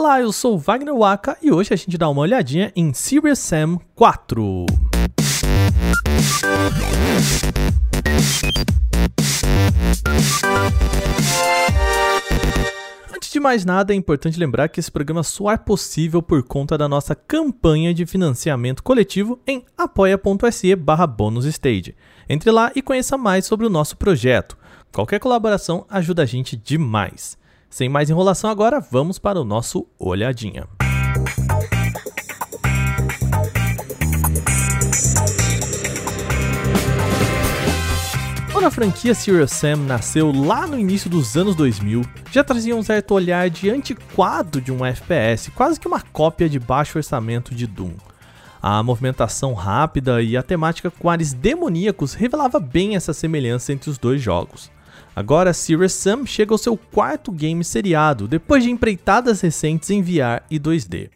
Olá, eu sou Wagner Waka e hoje a gente dá uma olhadinha em Serious Sam 4. Antes de mais nada, é importante lembrar que esse programa só é possível por conta da nossa campanha de financiamento coletivo em apoia.se barra bonusstage. Entre lá e conheça mais sobre o nosso projeto. Qualquer colaboração ajuda a gente demais. Sem mais enrolação agora, vamos para o nosso Olhadinha. Quando a franquia Serious Sam nasceu lá no início dos anos 2000, já trazia um certo olhar de antiquado de um FPS, quase que uma cópia de baixo orçamento de Doom. A movimentação rápida e a temática com ares demoníacos revelava bem essa semelhança entre os dois jogos. Agora, Serious Sam chega ao seu quarto game seriado, depois de empreitadas recentes em VR e 2D.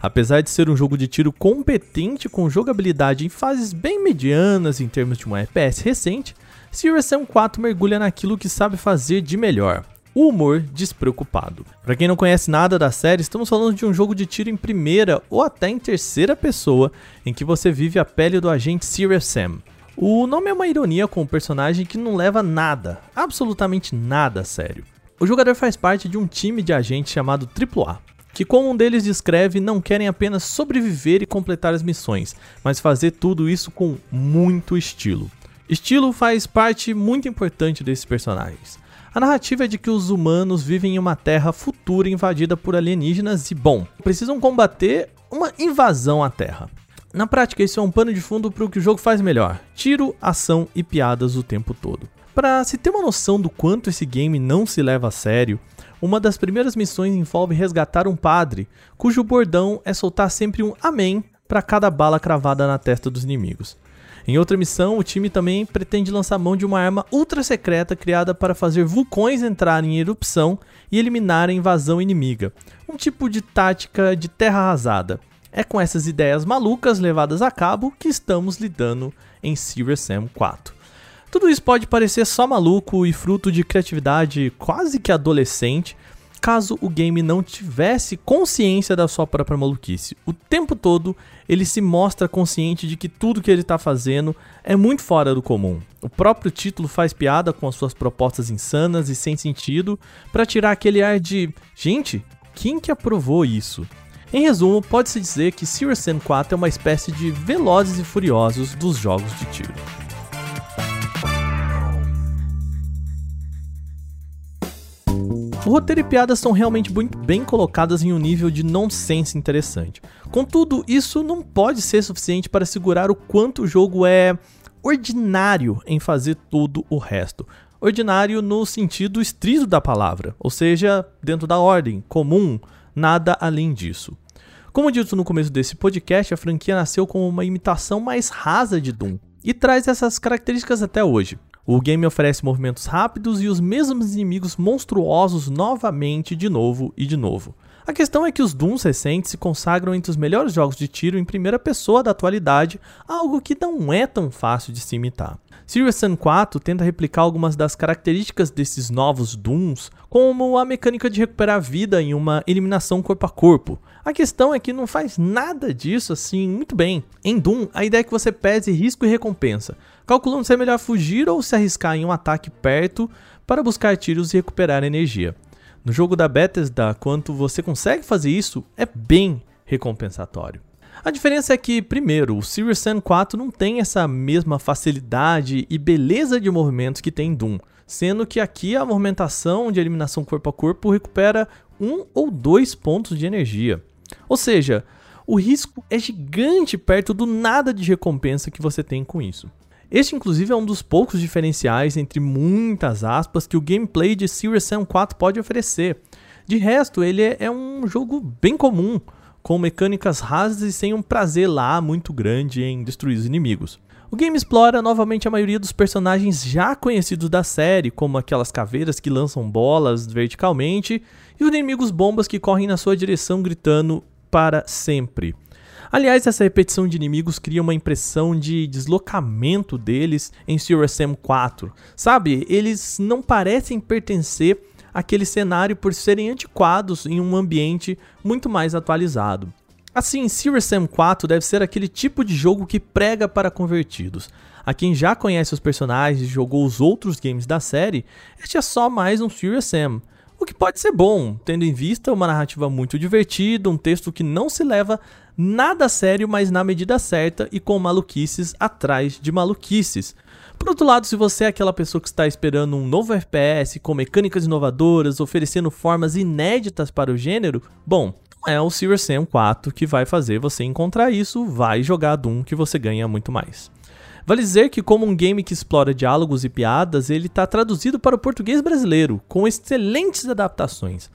Apesar de ser um jogo de tiro competente com jogabilidade em fases bem medianas em termos de um FPS recente, Serious Sam 4 mergulha naquilo que sabe fazer de melhor, o humor despreocupado. Para quem não conhece nada da série, estamos falando de um jogo de tiro em primeira ou até em terceira pessoa, em que você vive a pele do agente Serious Sam. O nome é uma ironia com um personagem que não leva nada, absolutamente nada a sério. O jogador faz parte de um time de agentes chamado AAA, que, como um deles descreve, não querem apenas sobreviver e completar as missões, mas fazer tudo isso com muito estilo. Estilo faz parte muito importante desses personagens. A narrativa é de que os humanos vivem em uma terra futura invadida por alienígenas e, bom, precisam combater uma invasão à Terra. Na prática, isso é um pano de fundo para o que o jogo faz melhor: tiro, ação e piadas o tempo todo. Para se ter uma noção do quanto esse game não se leva a sério, uma das primeiras missões envolve resgatar um padre, cujo bordão é soltar sempre um amém para cada bala cravada na testa dos inimigos. Em outra missão, o time também pretende lançar mão de uma arma ultra secreta criada para fazer vulcões entrarem em erupção e eliminar a invasão inimiga, um tipo de tática de terra arrasada. É com essas ideias malucas levadas a cabo que estamos lidando em Serious Sam 4. Tudo isso pode parecer só maluco e fruto de criatividade quase que adolescente, caso o game não tivesse consciência da sua própria maluquice. O tempo todo ele se mostra consciente de que tudo que ele está fazendo é muito fora do comum. O próprio título faz piada com as suas propostas insanas e sem sentido para tirar aquele ar de gente, quem que aprovou isso? Em resumo, pode-se dizer que Serious Sam 4 é uma espécie de Velozes e Furiosos dos jogos de tiro. O roteiro e piadas são realmente muito bem colocadas em um nível de nonsense interessante. Contudo, isso não pode ser suficiente para segurar o quanto o jogo é ordinário em fazer todo o resto. Ordinário no sentido estrito da palavra, ou seja, dentro da ordem, comum, nada além disso. Como dito no começo desse podcast, a franquia nasceu como uma imitação mais rasa de Doom e traz essas características até hoje. O game oferece movimentos rápidos e os mesmos inimigos monstruosos novamente, de novo e de novo. A questão é que os Dooms recentes se consagram entre os melhores jogos de tiro em primeira pessoa da atualidade, algo que não é tão fácil de se imitar. Serious Sam 4 tenta replicar algumas das características desses novos Dooms, como a mecânica de recuperar vida em uma eliminação corpo a corpo. A questão é que não faz nada disso assim muito bem. Em Doom, a ideia é que você pese risco e recompensa, calculando se é melhor fugir ou se arriscar em um ataque perto para buscar tiros e recuperar energia. No jogo da Bethesda, quanto você consegue fazer isso, é bem recompensatório. A diferença é que, primeiro, o Serious Sam 4 não tem essa mesma facilidade e beleza de movimentos que tem em Doom, sendo que aqui a movimentação de eliminação corpo a corpo recupera um ou dois pontos de energia. Ou seja, o risco é gigante perto do nada de recompensa que você tem com isso. Este, inclusive, é um dos poucos diferenciais, entre muitas aspas, que o gameplay de Serious Sam 4 pode oferecer. De resto, ele é, é um jogo bem comum, com mecânicas rasas e sem um prazer lá muito grande em destruir os inimigos. O game explora novamente a maioria dos personagens já conhecidos da série, como aquelas caveiras que lançam bolas verticalmente e os inimigos bombas que correm na sua direção gritando para sempre. Aliás, essa repetição de inimigos cria uma impressão de deslocamento deles em Serious Sam 4. Sabe, eles não parecem pertencer aquele cenário por serem antiquados em um ambiente muito mais atualizado. Assim, Serious Sam 4 deve ser aquele tipo de jogo que prega para convertidos. A quem já conhece os personagens e jogou os outros games da série, este é só mais um Serious Sam. O que pode ser bom, tendo em vista uma narrativa muito divertida, um texto que não se leva nada a sério, mas na medida certa e com maluquices atrás de maluquices. Por outro lado, se você é aquela pessoa que está esperando um novo FPS com mecânicas inovadoras, oferecendo formas inéditas para o gênero, bom, é o Serious Sam 4 que vai fazer você encontrar isso, vai jogar Doom que você ganha muito mais. Vale dizer que, como um game que explora diálogos e piadas, ele está traduzido para o português brasileiro, com excelentes adaptações.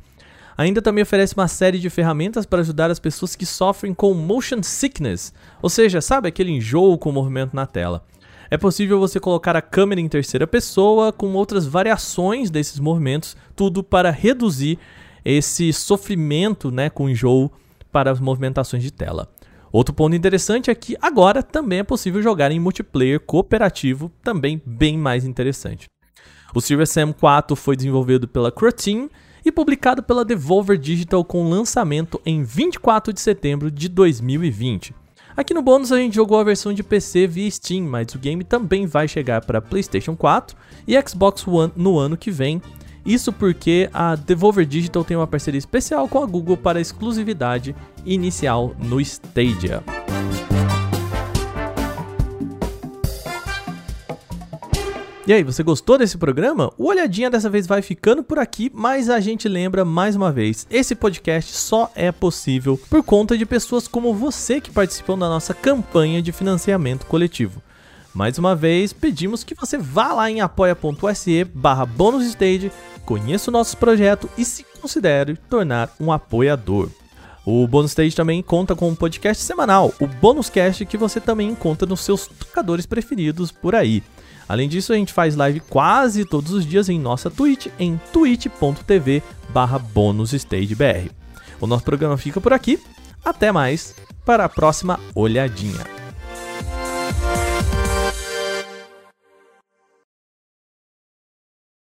Ainda também oferece uma série de ferramentas para ajudar as pessoas que sofrem com motion sickness, ou seja, sabe aquele enjoo com o movimento na tela. É possível você colocar a câmera em terceira pessoa com outras variações desses movimentos, tudo para reduzir esse sofrimento né, com enjoo para as movimentações de tela. Outro ponto interessante é que agora também é possível jogar em multiplayer cooperativo, também bem mais interessante. O Serious Sam 4 foi desenvolvido pela Croteam e publicado pela Devolver Digital com lançamento em 24 de setembro de 2020. Aqui no bônus a gente jogou a versão de PC via Steam, mas o game também vai chegar para PlayStation 4 e Xbox One no ano que vem, isso porque a Devolver Digital tem uma parceria especial com a Google para exclusividade inicial no Stadia. E aí, você gostou desse programa? O Olhadinha dessa vez vai ficando por aqui, mas a gente lembra mais uma vez: esse podcast só é possível por conta de pessoas como você que participam da nossa campanha de financiamento coletivo. Mais uma vez, pedimos que você vá lá em apoia.se barra conheça o nosso projeto e se considere tornar um apoiador. O Bônus Stage também conta com um podcast semanal, o Bônus Cast, que você também encontra nos seus tocadores preferidos por aí. Além disso, a gente faz live quase todos os dias em nossa Twitch, em twitch.tv barra bonusstagebr. O nosso programa fica por aqui, até mais, para a próxima olhadinha.